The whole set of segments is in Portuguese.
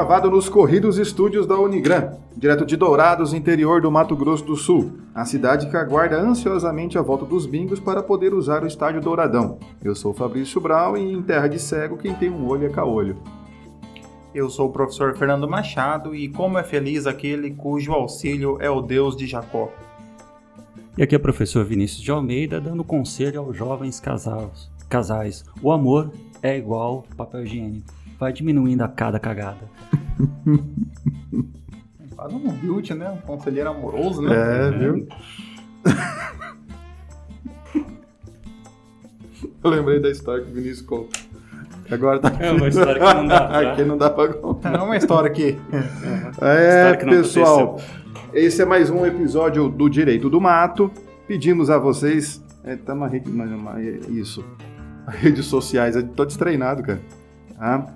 Gravado nos corridos estúdios da Unigran, direto de Dourados, interior do Mato Grosso do Sul. A cidade que aguarda ansiosamente a volta dos bingos para poder usar o estádio Douradão. Eu sou Fabrício Brau e em terra de cego quem tem um olho é caolho. Eu sou o professor Fernando Machado e como é feliz aquele cujo auxílio é o Deus de Jacó. E aqui é o professor Vinícius de Almeida dando conselho aos jovens casais. casais. O amor é igual papel higiênico. Vai diminuindo a cada cagada. Faz um build, né? Um conselheiro amoroso, né? É, viu? Eu lembrei da história que o Vinícius conta. Agora tá. É uma história que não dá. Pra... Aqui não dá pra contar. É uma história aqui. É, História que não pessoal. aconteceu. Esse é mais um episódio do Direito do Mato. Pedimos a vocês. É, tá uma rede. Uma, uma- isso. Redes sociais. Eu tô destreinado, cara. Tá?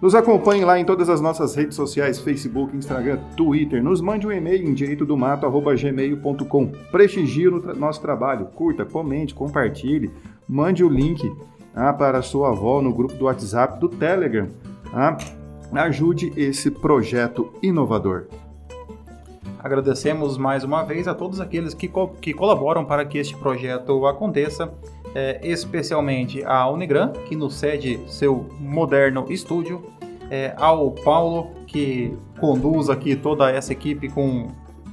Nos acompanhe lá em todas as nossas redes sociais: Facebook, Instagram, Twitter. Nos mande um e-mail em direitodomato.gmail.com. Prestigie o nosso trabalho. Curta, comente, compartilhe. Mande o link tá, para a sua avó no grupo do WhatsApp do Telegram. tá? Ajude esse projeto inovador. Agradecemos mais uma vez a todos aqueles que, co- que colaboram para que este projeto aconteça, é, especialmente a Unigran, que nos cede seu moderno estúdio, é, ao Paulo, que conduz aqui toda essa equipe com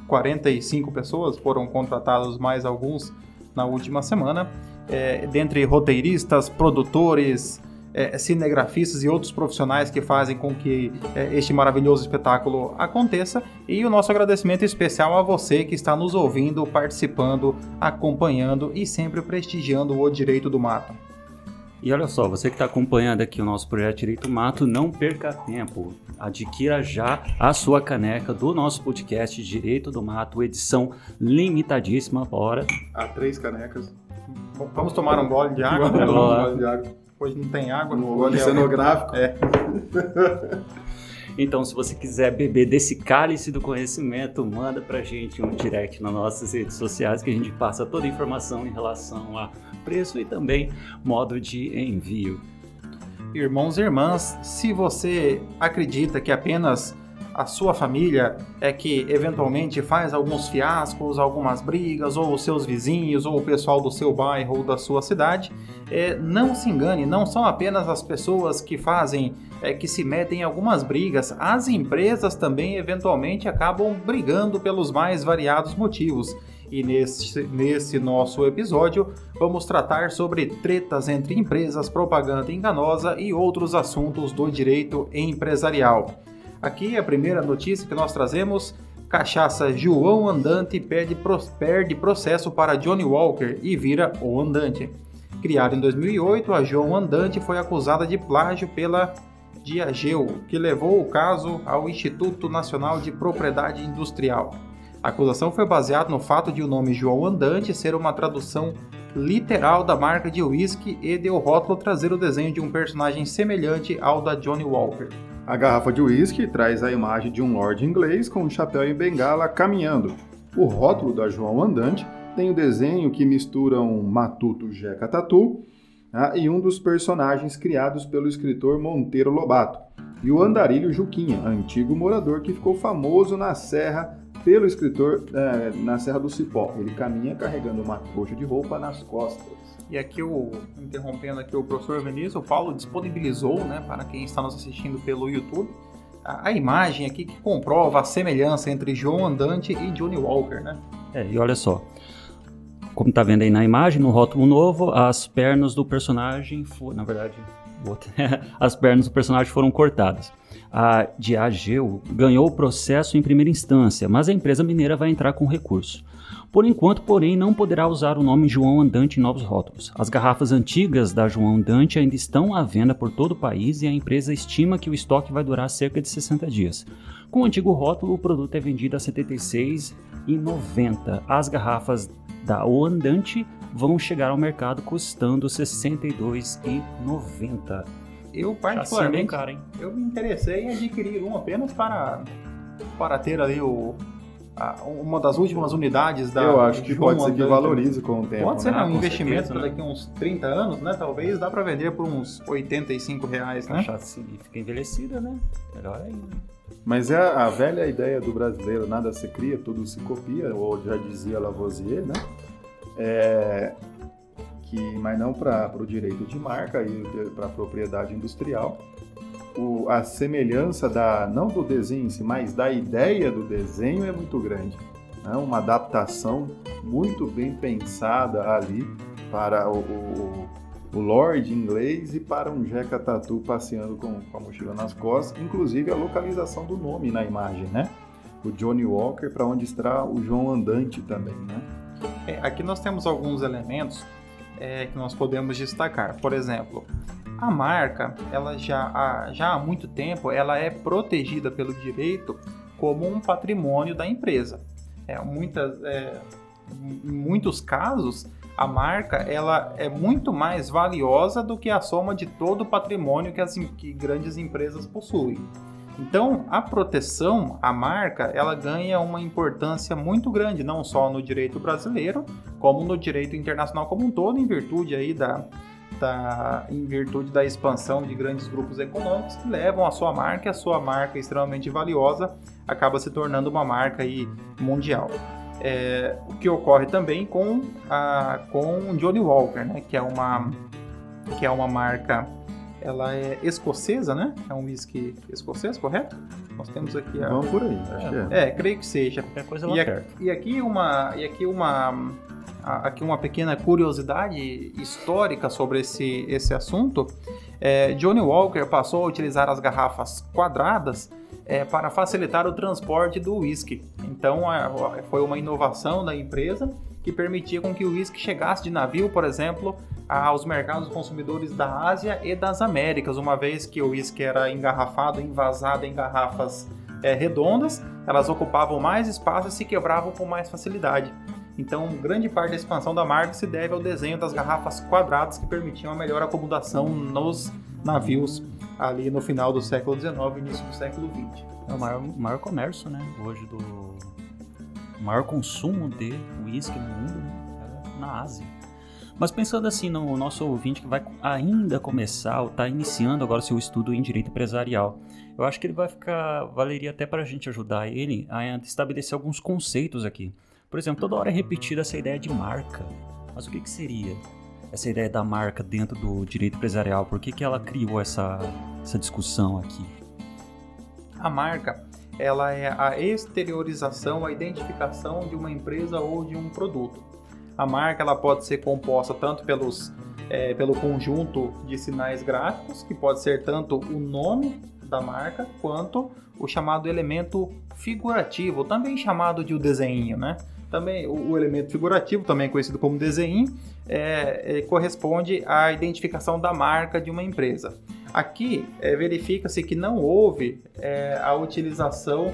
45 pessoas, foram contratados mais alguns na última semana, é, dentre roteiristas, produtores, é, cinegrafistas e outros profissionais que fazem com que é, este maravilhoso espetáculo aconteça. E o nosso agradecimento especial a você que está nos ouvindo, participando, acompanhando e sempre prestigiando o Direito do Mato. E olha só, você que está acompanhando aqui o nosso projeto Direito Mato, não perca tempo. Adquira já a sua caneca do nosso podcast Direito do Mato, edição limitadíssima. Bora. Há três canecas. Vamos tomar um gole de água? Vamos lá. de água. Hoje não tem água. No óleo é- cenográfico. É. Então, se você quiser beber desse cálice do conhecimento, manda pra gente um direct nas nossas redes sociais que a gente passa toda a informação em relação a preço e também modo de envio. Irmãos e irmãs, se você acredita que apenas a sua família é que eventualmente faz alguns fiascos, algumas brigas, ou os seus vizinhos, ou o pessoal do seu bairro ou da sua cidade, é, não se engane, não são apenas as pessoas que fazem, é, que se metem em algumas brigas, as empresas também eventualmente acabam brigando pelos mais variados motivos. E nesse, nesse nosso episódio vamos tratar sobre tretas entre empresas, propaganda enganosa e outros assuntos do direito empresarial. Aqui a primeira notícia que nós trazemos: cachaça João Andante perde, perde processo para Johnny Walker e vira o Andante. Criada em 2008, a João Andante foi acusada de plágio pela Diageo, que levou o caso ao Instituto Nacional de Propriedade Industrial. A acusação foi baseada no fato de o nome João Andante ser uma tradução literal da marca de uísque e de o rótulo trazer o desenho de um personagem semelhante ao da Johnny Walker. A garrafa de uísque traz a imagem de um lord inglês com um chapéu e bengala caminhando. O rótulo da João Andante tem o desenho que mistura um matuto Jeca Tatu tá? e um dos personagens criados pelo escritor Monteiro Lobato. E o andarilho Juquinha, antigo morador que ficou famoso na serra pelo escritor eh, na Serra do Cipó. Ele caminha carregando uma trouxa de roupa nas costas. E aqui, o, interrompendo aqui o professor Vinícius, o Paulo disponibilizou, né, para quem está nos assistindo pelo YouTube, a, a imagem aqui que comprova a semelhança entre João Andante e Johnny Walker, né? É, e olha só. Como tá vendo aí na imagem, no rótulo novo, as pernas do personagem na verdade, outro, as pernas do personagem foram cortadas. A Diageo ganhou o processo em primeira instância, mas a empresa mineira vai entrar com recurso. Por enquanto, porém, não poderá usar o nome João Andante em novos rótulos. As garrafas antigas da João Andante ainda estão à venda por todo o país e a empresa estima que o estoque vai durar cerca de 60 dias. Com o antigo rótulo, o produto é vendido a R$ 76,90. As garrafas da O Andante vão chegar ao mercado custando R$ 62,90. Eu bem particularmente, caro, hein? eu me interessei em adquirir um apenas para, para ter ali o, a- uma das últimas unidades da Eu acho que João pode ser que valorize com o tempo. Pode ser né? né, um Com investimento certeza, né? daqui a uns 30 anos, né? Talvez dá para vender por uns 85 reais, né? A fica envelhecida, né? Melhor ainda. Mas é a velha ideia do brasileiro, nada se cria, tudo se copia, ou já dizia Lavoisier, né? É, que, mas não para o direito de marca e para a propriedade industrial. O- a semelhança da não do desenho em si, mas da ideia do desenho é muito grande. né? Uma adaptação muito bem pensada ali para o, o, o Lord inglês e para um Jeca Tatu passeando com, com a mochila nas costas, inclusive a localização do nome na imagem, né? O Johnny Walker, para onde está o João Andante também, né? É, aqui nós temos alguns elementos é, que nós podemos destacar. Por exemplo, a marca, ela já há, já há muito tempo, ela é protegida pelo direito como um patrimônio da empresa. É, muitas, é, em muitos casos, a marca ela é muito mais valiosa do que a soma de todo o patrimônio que as que grandes empresas possuem. Então, a proteção à marca, ela ganha uma importância muito grande, não só no direito brasileiro, como no direito internacional como um todo, em virtude aí da, da em virtude da expansão de grandes grupos econômicos que levam a sua marca, e a sua marca extremamente valiosa acaba se tornando uma marca aí mundial. É, o que ocorre também com a com Johnny Walker, né, que é uma que é uma marca ela é escocesa, né? É um whisky escocês, correto? Nós temos aqui a Vamos por aí, acho que é. é, creio que seja. Qualquer coisa E perto. e aqui uma e aqui uma a- aqui uma pequena curiosidade histórica sobre esse esse assunto. É, Johnny Walker passou a utilizar as garrafas quadradas é, para facilitar o transporte do whisky. Então a- foi uma inovação da empresa que permitia com que o whisky chegasse de navio, por exemplo, aos mercados consumidores da Ásia e das Américas, uma vez que o whisky era engarrafado, envasado em garrafas é, redondas, elas ocupavam mais espaço e se quebravam com mais facilidade. Então, grande parte da expansão da marca se deve ao desenho das garrafas quadradas que permitiam a melhor acomodação nos navios ali no final do século XIX início do século XX. É o maior, maior comércio, né? Hoje do. O maior consumo de uísque no mundo, né? Na Ásia. Mas pensando assim no nosso ouvinte que vai ainda começar ou está iniciando agora seu estudo em direito empresarial, eu acho que ele vai ficar. Valeria até para a gente ajudar ele a estabelecer alguns conceitos aqui. Por exemplo, toda hora é repetida essa ideia de marca. Mas o que, que seria essa ideia da marca dentro do direito empresarial? Por que, que ela criou essa, essa discussão aqui? A marca, ela é a exteriorização, a identificação de uma empresa ou de um produto. A marca ela pode ser composta tanto pelos, é, pelo conjunto de sinais gráficos, que pode ser tanto o nome da marca, quanto o chamado elemento figurativo, também chamado de o desenho, né? Também o, o elemento figurativo, também conhecido como desenho, é, é, corresponde à identificação da marca de uma empresa. Aqui é, verifica-se que não houve é, a utilização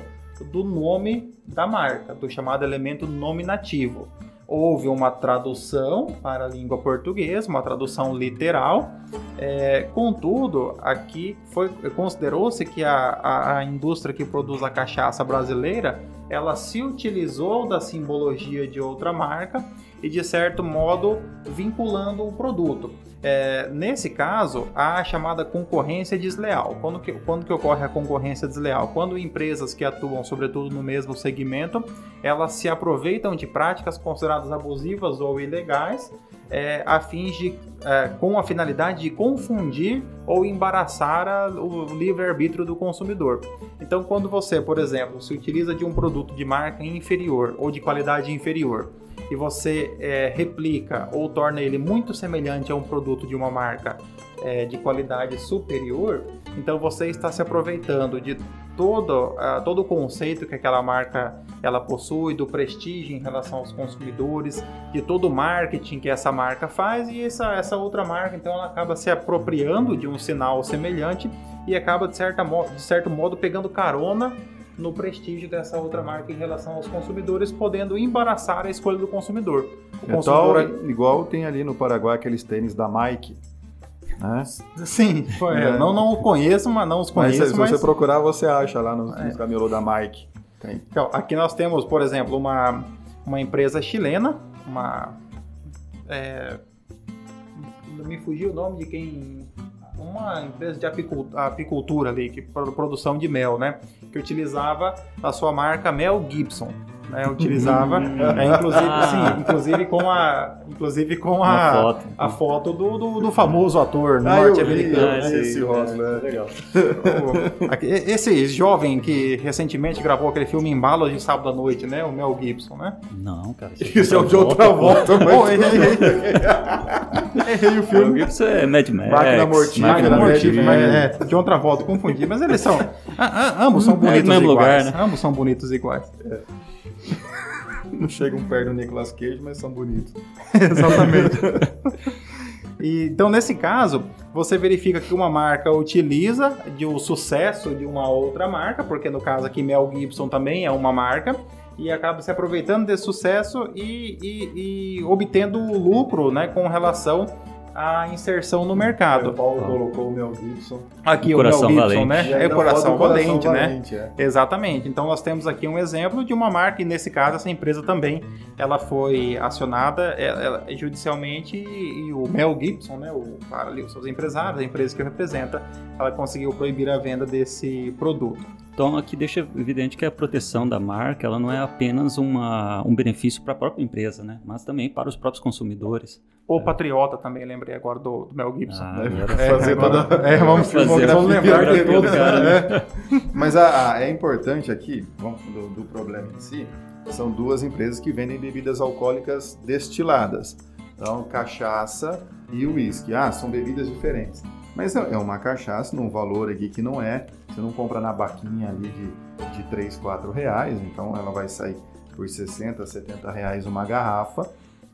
do nome da marca, do chamado elemento nominativo. Houve uma tradução para a língua portuguesa, uma tradução literal. É, contudo, aqui foi considerou-se que a, a, a indústria que produz a cachaça brasileira ela se utilizou da simbologia de outra marca e de certo modo vinculando o produto. É, nesse caso, há a chamada concorrência desleal. Quando que, quando que ocorre a concorrência desleal? Quando empresas que atuam, sobretudo no mesmo segmento, elas se aproveitam de práticas consideradas abusivas ou ilegais, é, a fins de, é, com a finalidade de confundir ou embaraçar a, o livre-arbítrio do consumidor. Então, quando você, por exemplo, se utiliza de um produto de marca inferior ou de qualidade inferior, e você é, replica ou torna ele muito semelhante a um produto de uma marca é, de qualidade superior, então você está se aproveitando de todo, uh, todo o conceito que aquela marca ela possui, do prestígio em relação aos consumidores, de todo o marketing que essa marca faz e essa, essa outra marca então ela acaba se apropriando de um sinal semelhante e acaba de, certa de certo modo pegando carona no prestígio dessa outra marca em relação aos consumidores, podendo embaraçar a escolha do consumidor. O É consumidor tal, igual tem ali no Paraguai aqueles tênis da Nike. Né? Sim, foi, É. não, não conheço, mas não os Mas conheço, se mas, você procurar, você acha lá nos, É. nos camelô da Nike. Tem. Então, aqui nós temos, por exemplo, uma, uma empresa chilena, uma. É, me fugiu o nome de quem. Uma empresa de apicultura, apicultura ali, que produção de mel, né? Que utilizava a sua marca Mel Gibson né, utilizava, é, inclusive, ah. sim, inclusive com a, inclusive com a, foto. a foto do, do, do famoso ator ah, norte-americano. Ah, esse, esse rótulo, é legal. esse jovem que recentemente gravou aquele filme Embalo de Sábado à Noite, né, o Mel Gibson, né? Não, cara. Isso é o de outra volta. Bom, errei, errei o filme. Mel Gibson é Mad Max. Máquina Mortífera. Máquina Mortífera, mas é, de outra volta, confundi. Mas eles são, ambos são bonitos é iguais. Lugar, né? Ambos são bonitos iguais. Não chegam perto do Nicolas Cage, mas são bonitos. Exatamente. E, então, nesse caso, você verifica que uma marca utiliza de um sucesso de uma outra marca, porque no caso aqui Mel Gibson também é uma marca, e acaba se aproveitando desse sucesso e, e, e obtendo lucro né, com relação a inserção no mercado. O Paulo colocou o Mel Gibson. Aqui o, o Mel Gibson, valente. né? É o coração, valente, né? Valente, é. Exatamente. Então nós temos aqui um exemplo de uma marca e nesse caso essa empresa também ela foi acionada ela, ela, judicialmente e, e, o Mel Gibson, né, o para os seus empresários, a empresa que representa, ela conseguiu proibir a venda desse produto. Então aqui deixa evidente que a proteção da marca ela não é apenas uma, um benefício para a própria empresa, né? mas também para os próprios consumidores. O é. Patriota também, lembrei agora do, do Mel Gibson. Ah, é, fazer toda... é, vamos, fazer vamos lembrar que todos, cara, né? É. Mas a, a, é importante aqui, vamos, do, do problema em si, são duas empresas que vendem bebidas alcoólicas destiladas. Então, cachaça e uísque. Ah, são bebidas diferentes. Mas é, uma cachaça num valor aqui que não é. Você não compra na baquinha ali de, de 3, 4 reais, então ela vai sair por 60, 70 reais uma garrafa.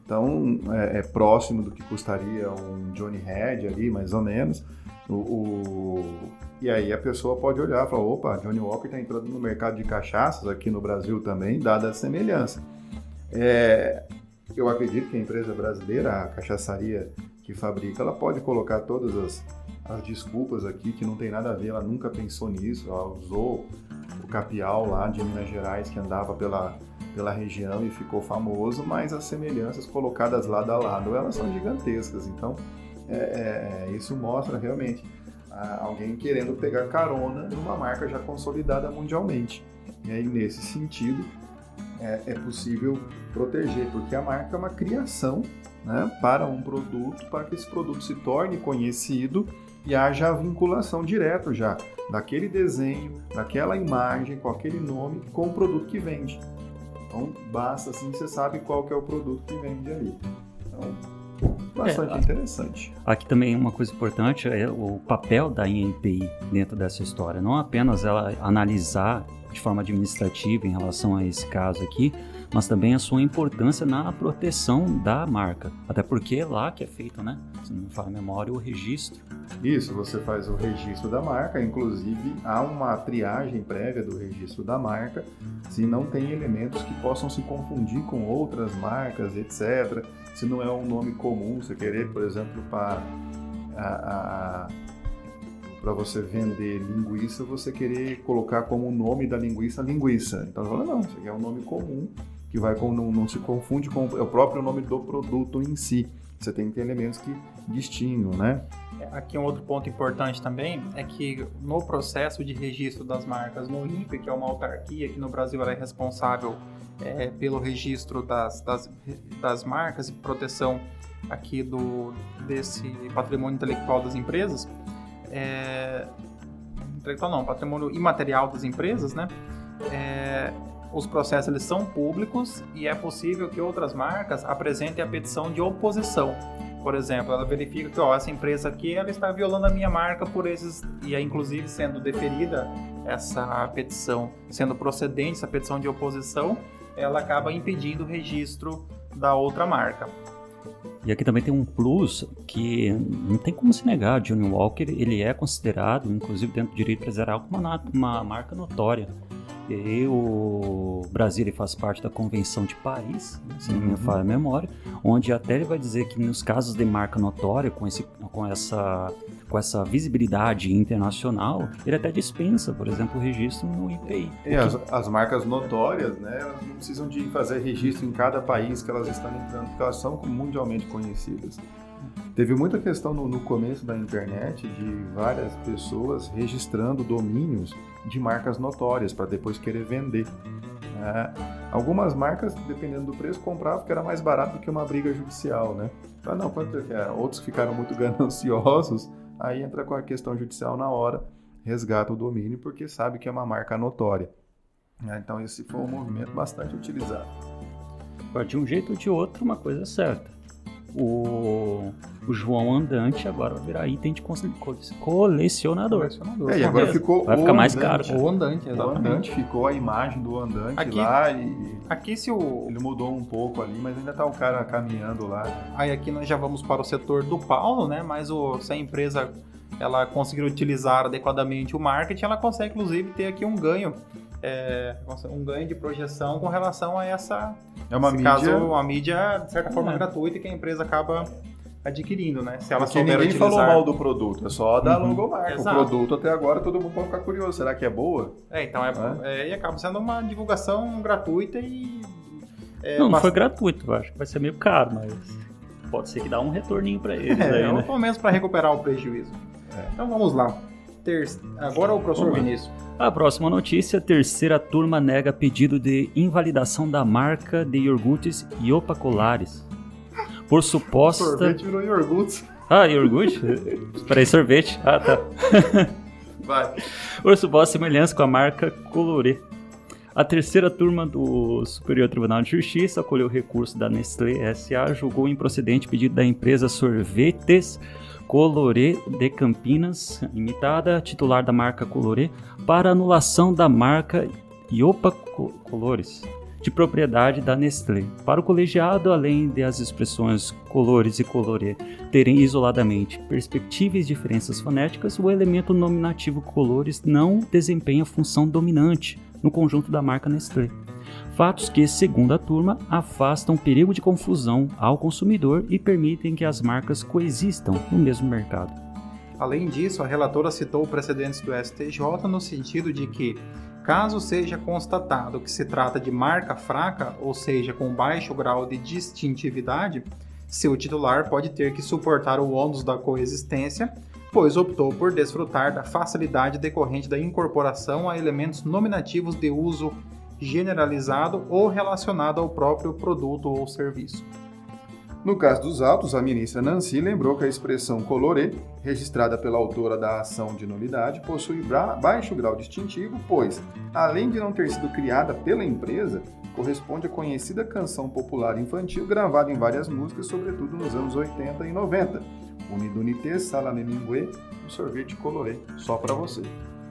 Então é, é próximo do que custaria um Johnny Head ali, mais ou menos. O, o, e aí a pessoa pode olhar e falar, opa, Johnny Walker está entrando no mercado de cachaças aqui no Brasil também, dada a semelhança. É, eu acredito que a empresa brasileira, a cachaçaria que fabrica, ela pode colocar todas as, as desculpas aqui, que não tem nada a ver, ela nunca pensou nisso, ela usou o capial lá de Minas Gerais que andava pela, pela região e ficou famoso, mas as semelhanças colocadas lado a lado, elas são gigantescas, então é, é, isso mostra realmente alguém querendo pegar carona numa marca já consolidada mundialmente. E aí, nesse sentido, é, é possível proteger, porque a marca é uma criação né, para um produto, para que esse produto se torne conhecido e haja a vinculação direto já daquele desenho, daquela imagem, com aquele nome, com o produto que vende. Então, basta assim, você sabe qual que é o produto que vende ali. Então, bastante é, interessante. Aqui também uma coisa importante é o papel da INPI dentro dessa história. Não apenas ela analisar de forma administrativa em relação a esse caso aqui, mas também a sua importância na proteção da marca. Até porque é lá que é feito, né? Se não me fala a memória, o registro. Isso, você faz o registro da marca, inclusive há uma triagem prévia do registro da marca, se não tem elementos que possam se confundir com outras marcas, etc. Se não é um nome comum, você querer, por exemplo, para a, a para você vender linguiça, você querer colocar como nome da linguiça linguiça. Então, fala, não, isso aqui é um nome comum, que vai com, não, não, se confunde com o próprio nome do produto em si. Você tem que ter elementos que distinguam, né? É, aqui um outro ponto importante também é que no processo de registro das marcas no INPE, que é uma autarquia que no Brasil ela é responsável é, pelo registro das, das, das marcas e proteção aqui do desse patrimônio intelectual das empresas, é, intelectual não, patrimônio imaterial das empresas, né? É, os processos eles são públicos e é possível que outras marcas apresentem a petição de oposição. Por exemplo, ela verifica que ó, essa empresa aqui ela está violando a minha marca por esses e é inclusive sendo deferida essa petição, sendo procedente essa petição de oposição, ela acaba impedindo o registro da outra marca. E aqui também tem um plus que não tem como se negar. Johnny Walker ele é considerado, inclusive dentro do direito empresarial, como uma, uma marca notória. E o Brasil ele faz parte da Convenção de Paris, né, se não me falha a memória, onde até ele vai dizer que nos casos de marca notória, com, esse, com, essa, com essa visibilidade internacional, ele até dispensa, por exemplo, o registro no IPI. E as, as marcas notórias, né, elas não precisam de fazer registro em cada país que elas estão entrando, porque elas são mundialmente conhecidas. Teve muita questão no, no, começo da internet de várias pessoas registrando domínios de marcas notórias para depois querer vender. É, algumas marcas, dependendo do preço, compravam porque era mais barato do que uma briga judicial, né? Ah, não, quanto é? Outros ficaram muito gananciosos, aí entra com a questão judicial na hora, resgata o domínio porque sabe que é uma marca notória. É, então esse foi um movimento bastante utilizado. De um jeito ou de outro, uma coisa é certa o, o João Andante agora vai virar item de colecionador. colecionador. É, e agora ficou vai ficar mais caro. O Andante, exatamente. O Andante ficou a imagem do Andante aqui, lá e aqui se o ele mudou um pouco ali, mas ainda tá o cara caminhando lá. Aí aqui nós já vamos para o setor do Paulo, né? Mas o, se a empresa ela conseguir utilizar adequadamente o marketing, ela consegue inclusive ter aqui um ganho é, um ganho de projeção com relação a essa. É uma mídia. Caso, uma mídia, de certa forma, é. gratuita que a empresa acaba adquirindo, né? Se ela Porque souber ninguém utilizar... falou mal do produto, é só da uhum. logomarca. Exato. O produto até agora todo mundo pode ficar curioso. Será que é boa? É, então é, é? é e acaba sendo uma divulgação gratuita e. É, não, não foi gratuito, eu acho que vai ser meio caro, mas pode ser que dá um retorninho para eles. É, aí, né? pelo menos para recuperar o prejuízo. É. Então vamos lá. Ter... Agora o professor Vinícius. A próxima notícia: terceira turma nega pedido de invalidação da marca de iogurtes Iopa Colares. Por suposta. Sorvete virou iogurtes. Ah, iogurte? Peraí, sorvete. Ah, tá. Vai. Por suposta semelhança com a marca Colorê. A terceira turma do Superior Tribunal de Justiça acolheu o recurso da Nestlé SA, julgou improcedente pedido da empresa Sorvetes Colorê de Campinas, imitada, titular da marca Colorê, para anulação da marca Iopa Colores, de propriedade da Nestlé. Para o colegiado, além de as expressões colores e colorê terem isoladamente perspectivas diferenças fonéticas, o elemento nominativo colores não desempenha função dominante no conjunto da marca Nestlé fatos que, segundo a turma, afastam perigo de confusão ao consumidor e permitem que as marcas coexistam no mesmo mercado. Além disso, a relatora citou precedentes do STJ no sentido de que, caso seja constatado que se trata de marca fraca, ou seja, com baixo grau de distintividade, seu titular pode ter que suportar o ônus da coexistência, pois optou por desfrutar da facilidade decorrente da incorporação a elementos nominativos de uso generalizado ou relacionado ao próprio produto ou serviço. No caso dos autos, a ministra Nancy lembrou que a expressão colorê, registrada pela autora da ação de nulidade, possui baixo grau distintivo, pois, além de não ter sido criada pela empresa, corresponde à conhecida canção popular infantil gravada em várias músicas, sobretudo nos anos 80 e 90. Unidunité, Salamemingue, o sorvete colorê, só para você.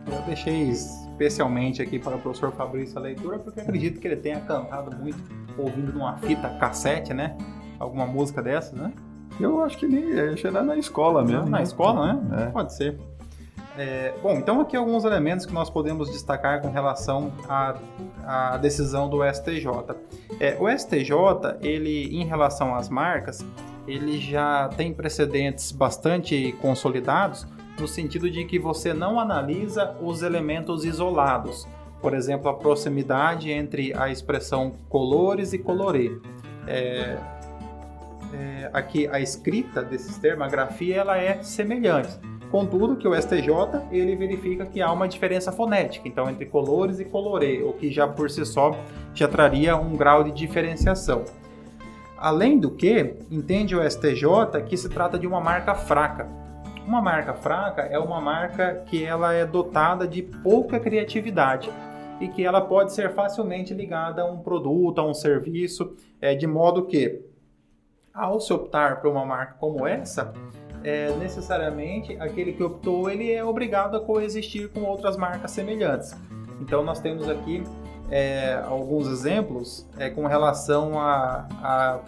Eu deixei especialmente aqui para o professor Fabrício a leitura, porque acredito que ele tenha cantado muito ouvindo numa fita cassete, né? Alguma música dessas, né? Eu acho que nem. Acho que na escola mesmo. Na né? escola, né? É. Pode ser. É, bom, então aqui alguns elementos que nós podemos destacar com relação à, à decisão do STJ. É, o STJ, ele, em relação às marcas, ele já tem precedentes bastante consolidados no sentido de que você não analisa os elementos isolados. Por exemplo, a proximidade entre a expressão colores e colorê. É, é, aqui a escrita desses termos, a grafia, ela é semelhante. Contudo, que o STJ ele verifica que há uma diferença fonética, então entre colores e colorê, o que já por si só já traria um grau de diferenciação. Além do que, entende o STJ que se trata de uma marca fraca, uma marca fraca é uma marca que ela é dotada de pouca criatividade e que ela pode ser facilmente ligada a um produto, a um serviço, é, de modo que, ao se optar por uma marca como essa, é, necessariamente aquele que optou ele é obrigado a coexistir com outras marcas semelhantes. Então nós temos aqui é, alguns exemplos é, com relação a, a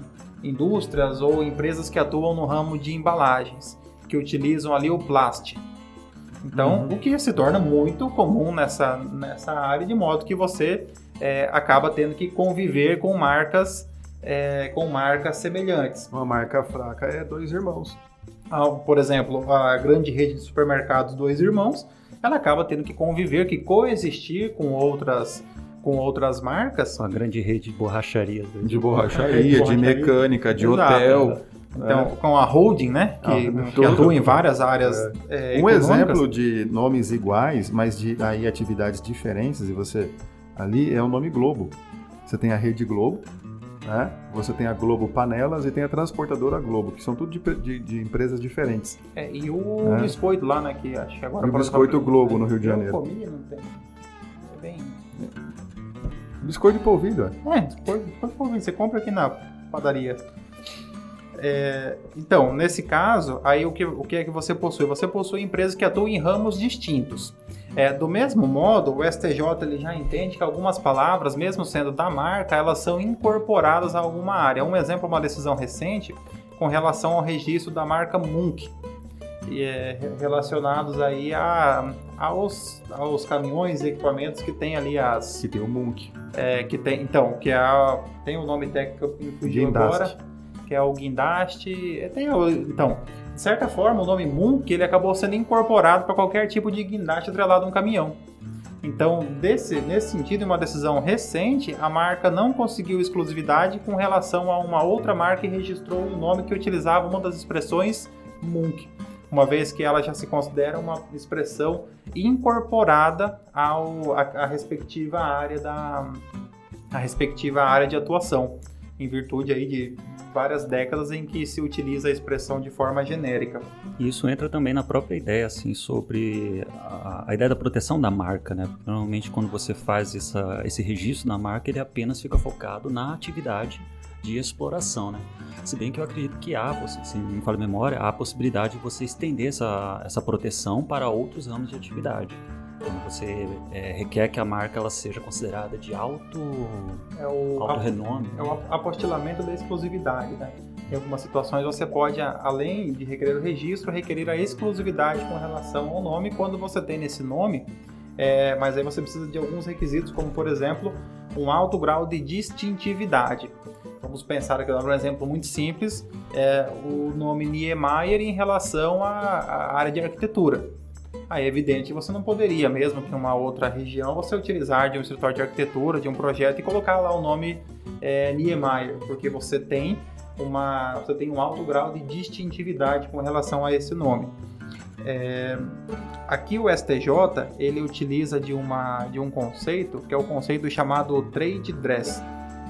indústrias ou empresas que atuam no ramo de embalagens que utilizam ali o plástico. Então, uhum. o que se torna muito comum nessa, nessa área, de modo que você é, acaba tendo que conviver com marcas é, com marcas semelhantes. Uma marca fraca é dois irmãos. Ah, por exemplo, a grande rede de supermercados Dois Irmãos, ela acaba tendo que conviver, que coexistir com outras com outras marcas. Uma grande rede de borracharia. De borracharia, de, borracharia. de mecânica, de Exato. hotel. Então, é. com a holding, né? Que, ah, que atua em várias áreas. É. É, um exemplo de nomes iguais, mas de aí atividades diferentes, e você ali é o nome Globo. Você tem a rede Globo, né? Você tem a Globo Panelas e tem a transportadora Globo, que são tudo de, de, de empresas diferentes. É, e o né? biscoito lá, né? Que acho que agora. E o biscoito Globo no Rio de Janeiro. Eu comi, não tem. É bem. Biscoito de polvilho, é. É, biscoito, biscoito de polvilho. Você compra aqui na padaria. É, então, nesse caso, aí o que, o que é que você possui? Você possui empresas que atuam em ramos distintos. É, do mesmo modo, o STJ ele já entende que algumas palavras, mesmo sendo da marca, elas são incorporadas a alguma área. Um exemplo, uma decisão recente com relação ao registro da marca Munk, e é, relacionados aí a, aos, aos caminhões e equipamentos que tem ali as... Que tem o Munk. É, que tem, então, que é a, tem o nome técnico que eu fugiu agora, que é o guindaste. É, então, de certa forma, o nome Munk ele acabou sendo incorporado para qualquer tipo de guindaste atrelado a um caminhão. Então, desse, nesse sentido, em uma decisão recente, a marca não conseguiu exclusividade com relação a uma outra marca e registrou um nome que utilizava uma das expressões Munk, uma vez que ela já se considera uma expressão incorporada à respectiva área da a respectiva área de atuação, em virtude aí de várias décadas em que se utiliza a expressão de forma genérica. Isso entra também na própria ideia, assim, sobre a, a ideia da proteção da marca, né? Normalmente quando você faz essa, esse registro da marca, ele apenas fica focado na atividade de exploração, né? Se bem que eu acredito que há, se me fala memória, há a possibilidade de você estender essa, essa proteção para outros ramos de atividade. Quando você é, requer que a marca ela seja considerada de alto, é o, alto renome. É o apostilamento da exclusividade, né? Em algumas situações você pode, além de requerer o registro, requerer a exclusividade com relação ao nome. Quando você tem nesse nome, é, mas aí você precisa de alguns requisitos, como por exemplo, um alto grau de distintividade. Vamos pensar aqui, um exemplo muito simples, é o nome Niemeyer em relação à, à área de arquitetura aí é evidente que você não poderia, mesmo que uma outra região, você utilizar de um escritório de arquitetura, de um projeto e colocar lá o nome é, Niemeyer, porque você tem uma, você tem um alto grau de distintividade com relação a esse nome. É, aqui o STJ ele utiliza de, uma, de um conceito que é o conceito chamado trade dress.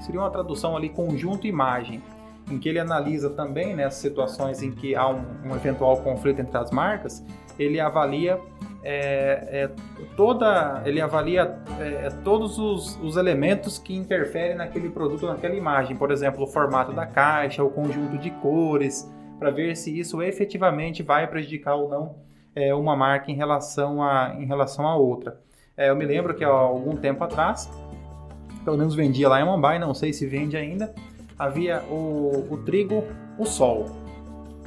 Seria uma tradução ali conjunto imagem, em que ele analisa também né, situações em que há um, um eventual conflito entre as marcas ele avalia é, é, toda, ele avalia é, todos os, os, elementos que interferem naquele produto, naquela imagem. Por exemplo, o formato da caixa, o conjunto de cores, para ver se isso efetivamente vai prejudicar ou não é, uma marca em relação a, em relação a outra. É, eu me lembro que há algum tempo atrás, pelo menos vendia lá em Mumbai, não sei se vende ainda, havia o, o trigo, o sol.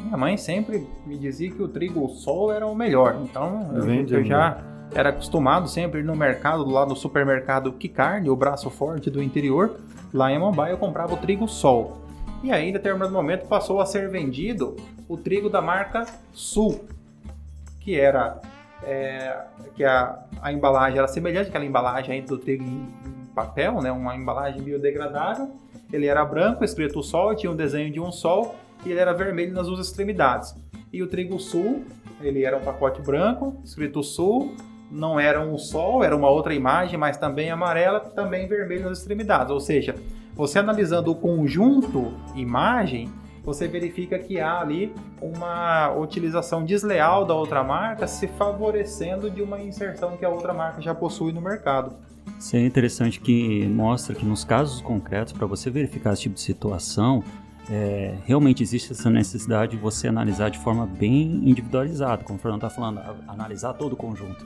Minha mãe sempre me dizia que o trigo sol era o melhor. Então eu, eu já era acostumado sempre ir no mercado, do lado do supermercado Que Carne, o braço forte do interior. Lá em Mumbai eu comprava o trigo sol. E aí, em determinado momento, passou a ser vendido o trigo da marca Sul, que era é, que a, a embalagem era semelhante àquela embalagem do trigo papel, né? Uma embalagem biodegradável. Ele era branco, escrito sol, tinha um desenho de um sol e ele era vermelho nas duas extremidades. E o trigo sul, ele era um pacote branco, escrito sul, não era um sol, era uma outra imagem, mas também amarela, também vermelho nas extremidades. Ou seja, você analisando o conjunto imagem, você verifica que há ali uma utilização desleal da outra marca se favorecendo de uma inserção que a outra marca já possui no mercado. É interessante que mostra que nos casos concretos, para você verificar esse tipo de situação, é, realmente existe essa necessidade de você analisar de forma bem individualizada, como o Fernando está falando, analisar todo o conjunto.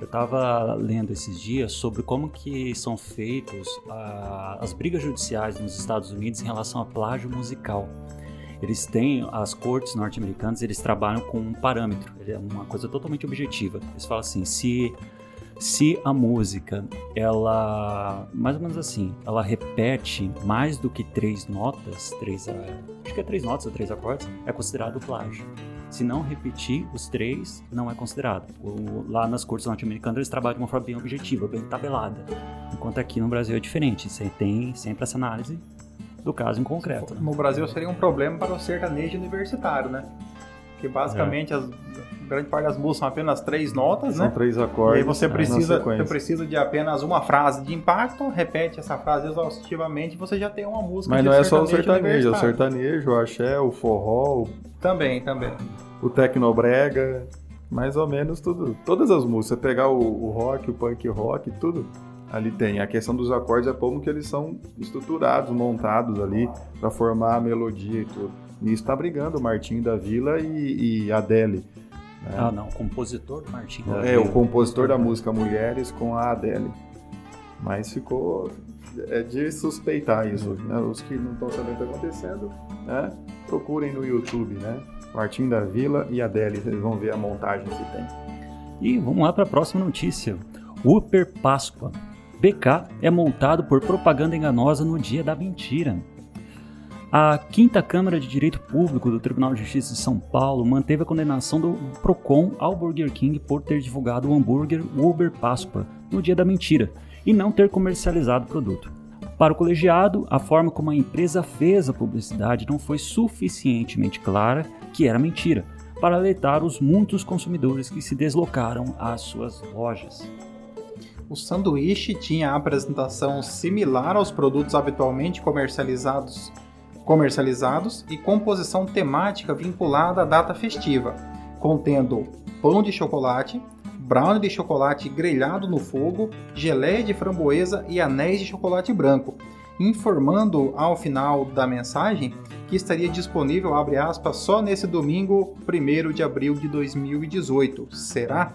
Eu estava lendo esses dias sobre como que são feitos as brigas judiciais nos Estados Unidos em relação a plágio musical. Eles têm, as cortes norte-americanas, eles trabalham com um parâmetro, é uma coisa totalmente objetiva. Eles falam assim, se se a música, ela, mais ou menos assim, ela repete mais do que três notas, três, acho que é três notas ou três acordes, é considerado plágio. Se não repetir os três, não é considerado. O, lá nas cortes norte-americanas eles trabalham de uma forma bem objetiva, bem tabelada. Enquanto aqui no Brasil é diferente. Você tem sempre essa análise do caso em concreto. No Brasil seria um problema para o sertanejo universitário, né? Porque basicamente é. as, grande parte das músicas são apenas três notas, são né? São três acordes. E aí você precisa, você precisa de apenas uma frase de impacto, repete essa frase exaustivamente e você já tem uma música. Mas não é só o sertanejo, é o sertanejo, o axé, o forró. O... Também, também. O tecnobrega, mais ou menos tudo. Todas as músicas, você pegar o, o rock, o punk rock, tudo ali tem. A questão dos acordes é como que eles são estruturados, montados ali para formar a melodia e tudo. Nisso está brigando o Martim da Vila e, e Adele. Né? Ah, não, o compositor do Martim da É, Vila. o compositor da música Mulheres com a Adele. Mas ficou é de suspeitar isso. Né? Os que não estão sabendo o que está acontecendo, né? procurem no YouTube, né? Martim da Vila e Adele, vocês vão ver a montagem que tem. E vamos lá para a próxima notícia. Upper Páscoa. BK é multado por propaganda enganosa no dia da mentira. A Quinta Câmara de Direito Público do Tribunal de Justiça de São Paulo manteve a condenação do Procon ao Burger King por ter divulgado o hambúrguer Uber Páscoa no dia da mentira e não ter comercializado o produto. Para o colegiado, a forma como a empresa fez a publicidade não foi suficientemente clara que era mentira, para alertar os muitos consumidores que se deslocaram às suas lojas. O sanduíche tinha apresentação similar aos produtos habitualmente comercializados, comercializados e composição temática vinculada à data festiva, contendo pão de chocolate, brownie de chocolate grelhado no fogo, geleia de framboesa e anéis de chocolate branco, informando ao final da mensagem que estaria disponível, abre aspas, só nesse domingo, 1 de abril de 2018. Será?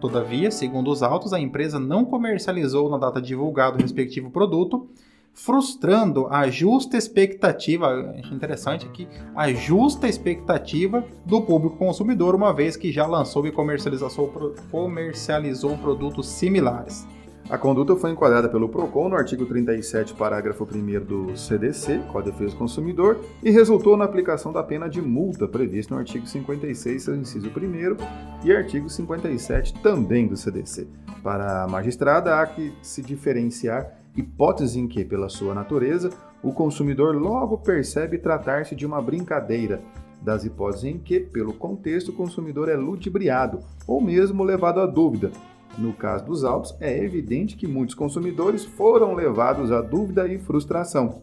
Todavia, segundo os autos, a empresa não comercializou na data divulgada o respectivo produto, frustrando a justa expectativa, interessante aqui, a justa expectativa do público consumidor, uma vez que já lançou e comercializou, comercializou produtos similares. A conduta foi enquadrada pelo PROCON no artigo 37, parágrafo 1 do CDC, Código de Defesa do Consumidor, e resultou na aplicação da pena de multa prevista no artigo 56, seu inciso 1 e artigo 57 também do CDC. Para a magistrada, há que se diferenciar hipótese em que, pela sua natureza, o consumidor logo percebe tratar-se de uma brincadeira, das hipóteses em que, pelo contexto, o consumidor é ludibriado ou mesmo levado à dúvida, no caso dos autos, é evidente que muitos consumidores foram levados à dúvida e frustração.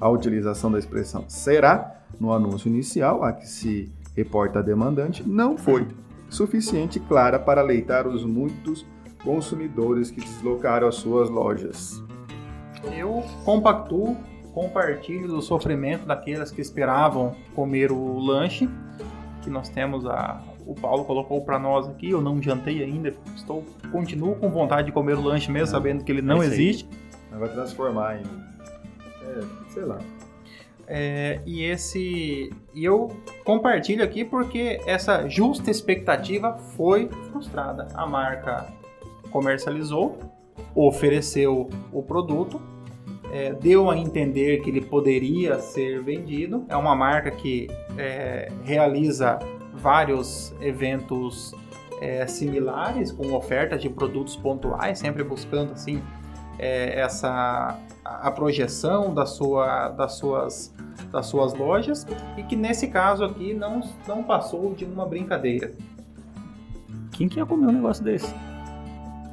A utilização da expressão será no anúncio inicial a que se reporta a demandante não foi suficiente clara para aleitar os muitos consumidores que deslocaram as suas lojas. Eu compactuo, compartilho do sofrimento daqueles que esperavam comer o lanche, que nós temos a o Paulo colocou para nós aqui, eu não jantei ainda, estou continuo com vontade de comer o lanche mesmo, sabendo que ele não é existe. Vai transformar em, é, sei lá. É, e esse e eu compartilho aqui porque essa justa expectativa foi frustrada. A marca comercializou, ofereceu o produto, é, deu a entender que ele poderia ser vendido. É uma marca que é, realiza vários eventos é, similares com ofertas de produtos pontuais, sempre buscando assim é, essa a projeção da sua, das, suas, das suas lojas e que nesse caso aqui não, não passou de uma brincadeira. Quem que ia comer um negócio desse?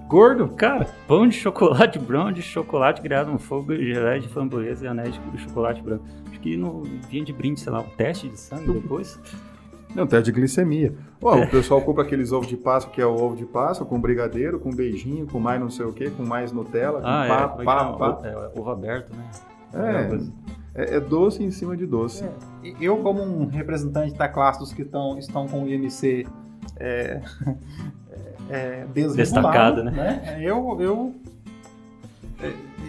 Gordo? Cara, pão de chocolate brown de chocolate criado no fogo, geleia de framboesa e anéis de chocolate branco. Acho que não vinha de brinde, sei lá, um teste de sangue depois. Não, teste de glicemia. Ó, é. O pessoal compra aqueles ovos de Páscoa, que é o ovo de Páscoa, com brigadeiro, com beijinho, com mais não sei o que, com mais Nutella, com ah, pá, é, pá, pá. É, é, ovo aberto, né? É, é, é, doce em cima de doce. É. Eu, como um representante da classe dos que estão, estão com o IMC é, é, destacado, né? né? Eu, eu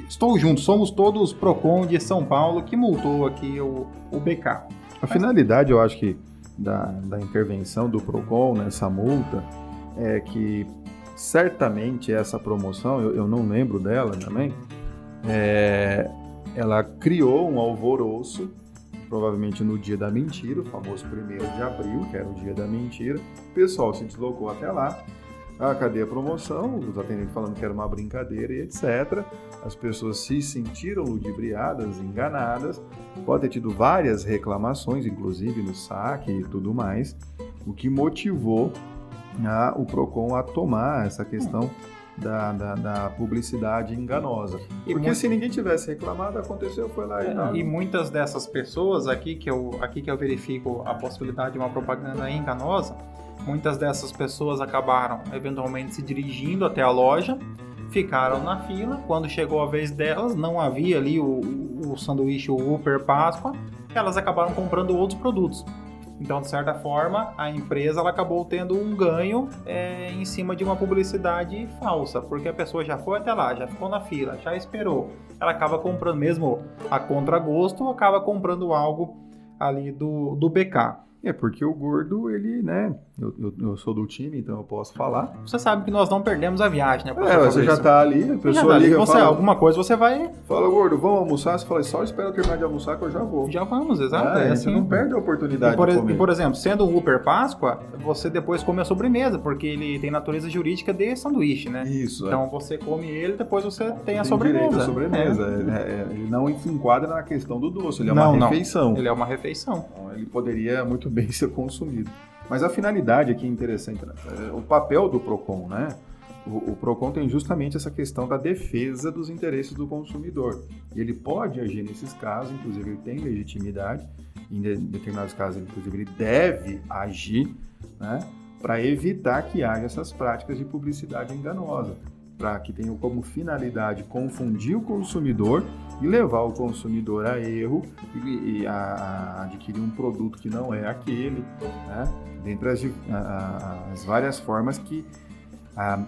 estou junto, somos todos PROCON de São Paulo que multou aqui o, o BK. A finalidade, eu acho que, da, da intervenção do PROCON nessa multa é que certamente essa promoção, eu, eu não lembro dela também, é, ela criou um alvoroço, provavelmente no dia da mentira, o famoso 1 de abril, que era o dia da mentira. O pessoal se deslocou até lá, ah, cadê a promoção? Os atendentes falando que era uma brincadeira e etc. As pessoas se sentiram ludibriadas, enganadas. Pode ter tido várias reclamações, inclusive no saque e tudo mais, o que motivou a, o PROCON a tomar essa questão da, da, da, publicidade enganosa. E Porque muito... se ninguém tivesse reclamado, aconteceu, foi lá e é, E muitas dessas pessoas aqui que, eu, aqui que eu verifico a possibilidade de uma propaganda enganosa, Muitas dessas pessoas acabaram eventualmente se dirigindo até a loja, ficaram na fila. Quando chegou a vez delas, não havia ali o, o sanduíche, o Upper Páscoa, elas acabaram comprando outros produtos. Então, de certa forma, a empresa ela acabou tendo um ganho é, em cima de uma publicidade falsa, porque a pessoa já foi até lá, já ficou na fila, já esperou. Ela acaba comprando, mesmo a contragosto, acaba comprando algo ali do, do BK. É porque o gordo, ele, né? Eu, eu, eu, sou do time, então eu posso falar. Você sabe que nós não perdemos a viagem, né? É, você já tá ali, a pessoa tá liga. Você, fala, alguma coisa você vai. Fala, gordo, vamos almoçar? Você fala, só espera eu terminar de almoçar que eu já vou. Já vamos, exato. É, é assim. Você não perde a oportunidade e por. E, por exemplo, sendo o Uber Páscoa, você depois come a sobremesa, porque ele tem natureza jurídica de sanduíche, né? Isso. É. Então é. você come ele, depois você tem, tem a sobremesa. A sobremesa. É. é. ele não se enquadra na questão do doce, ele é não, uma refeição. Não. Ele é uma refeição. Então, ele poderia muito bem ser consumido. Mas a finalidade aqui é interessante, né? É, o papel do PROCON, né? O, o, PROCON tem justamente essa questão da defesa dos interesses do consumidor. E ele pode agir nesses casos, inclusive ele tem legitimidade, em determinados casos, inclusive ele deve agir, né? Para evitar que haja essas práticas de publicidade enganosa, para que tenham como finalidade confundir o consumidor e levar o consumidor a erro e, e a, a adquirir um produto que não é aquele, né? dentre as, as várias formas que a,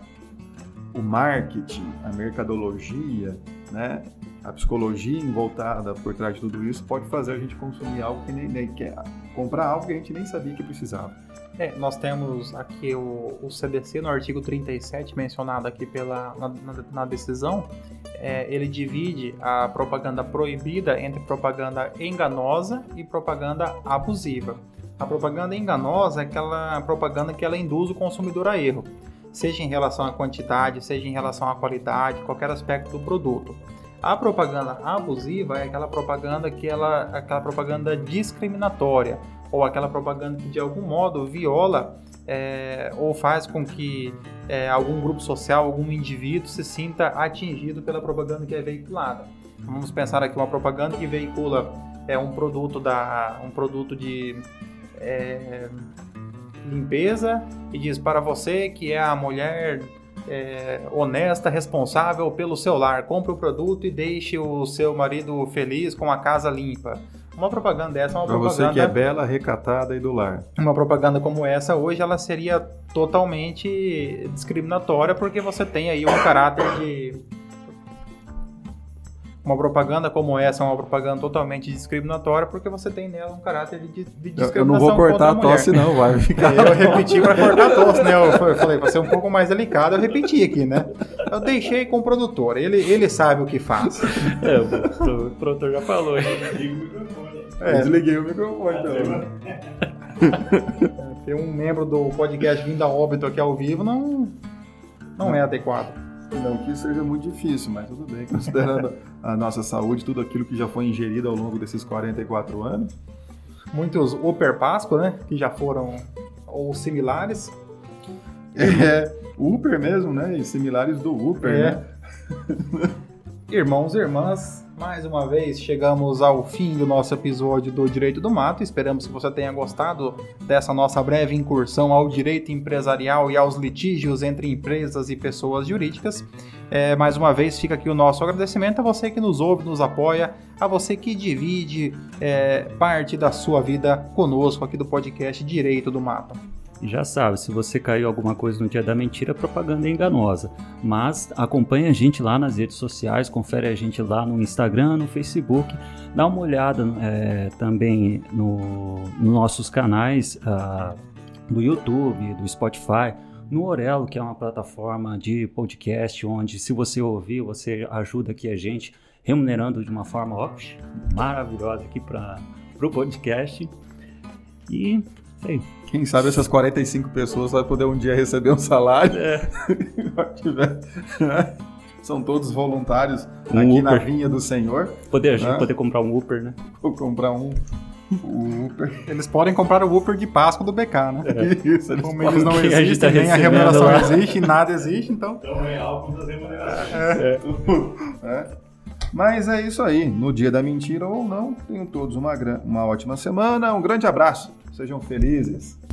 o marketing, a mercadologia, né, a psicologia envoltada por trás de tudo isso pode fazer a gente consumir algo que nem, nem quer, comprar algo que a gente nem sabia que precisava. É, nós temos aqui o, o, CDC no artigo 37 mencionado aqui pela, na, na, na decisão, é, ele divide a propaganda proibida entre propaganda enganosa e propaganda abusiva. A propaganda enganosa é aquela propaganda que ela induz o consumidor a erro, seja em relação à quantidade, seja em relação à qualidade, qualquer aspecto do produto. A propaganda abusiva é aquela propaganda que ela, aquela propaganda discriminatória ou aquela propaganda que de algum modo viola é, ou faz com que é, algum grupo social, algum indivíduo se sinta atingido pela propaganda que é veiculada. Vamos pensar aqui uma propaganda que veicula é, um produto da um produto de é, limpeza e diz para você que é a mulher é, honesta, responsável pelo seu lar, compre o produto e deixe o seu marido feliz com a casa limpa. Uma propaganda dessa é uma pra propaganda... você que é bela, recatada e do lar. Uma propaganda como essa hoje, ela seria totalmente discriminatória porque você tem aí um caráter de uma propaganda como essa é uma propaganda totalmente discriminatória porque você tem nela um caráter de, de discriminação. Eu não vou cortar a, a tosse, não, vai ficar. Eu repeti para cortar a tosse, né? Eu falei, para ser um pouco mais delicado, eu repeti aqui, né? Eu deixei com o produtor, ele, ele sabe o que faz. É, o produtor já falou, desliguei o microfone. É, desliguei o microfone, então. Ter um membro do podcast vindo a óbito aqui ao vivo não, não é adequado. Não que seja muito difícil, mas tudo bem, considerando a nossa saúde, tudo aquilo que já foi ingerido ao longo desses 44 anos. Muitos Upper Páscoa, né? Que já foram ou similares. É, Upper mesmo, né? E similares do Upper, é. né? Irmãos e irmãs, mais uma vez chegamos ao fim do nosso episódio do Direito do Mato. Esperamos que você tenha gostado dessa nossa breve incursão ao direito empresarial e aos litígios entre empresas e pessoas jurídicas. É, mais uma vez fica aqui o nosso agradecimento a você que nos ouve, nos apoia, a você que divide é, parte da sua vida conosco aqui do podcast Direito do Mato. Já sabe, se você caiu alguma coisa no dia da mentira, propaganda é enganosa. Mas acompanha a gente lá nas redes sociais, confere a gente lá no Instagram, no Facebook, dá uma olhada é, também nos no nossos canais uh, do YouTube, do Spotify, no Orelo, que é uma plataforma de podcast, onde se você ouvir, você ajuda aqui a gente, remunerando de uma forma ó, maravilhosa aqui para o podcast. E sei. Quem sabe essas 45 pessoas vai poder um dia receber um salário. É. São todos voluntários um aqui Uber. na vinha do Senhor. Poder, né? poder comprar um Uber, né? Vou comprar um. Eles podem comprar o Uber de Páscoa do BK, né? É. Isso, eles Como eles não existem, tá nem a remuneração lá. existe, nada existe, então. Então é algo das remunerações. É. É. Mas é isso aí. No dia da mentira ou não, tenham todos uma, uma ótima semana. Um grande abraço. Sejam felizes.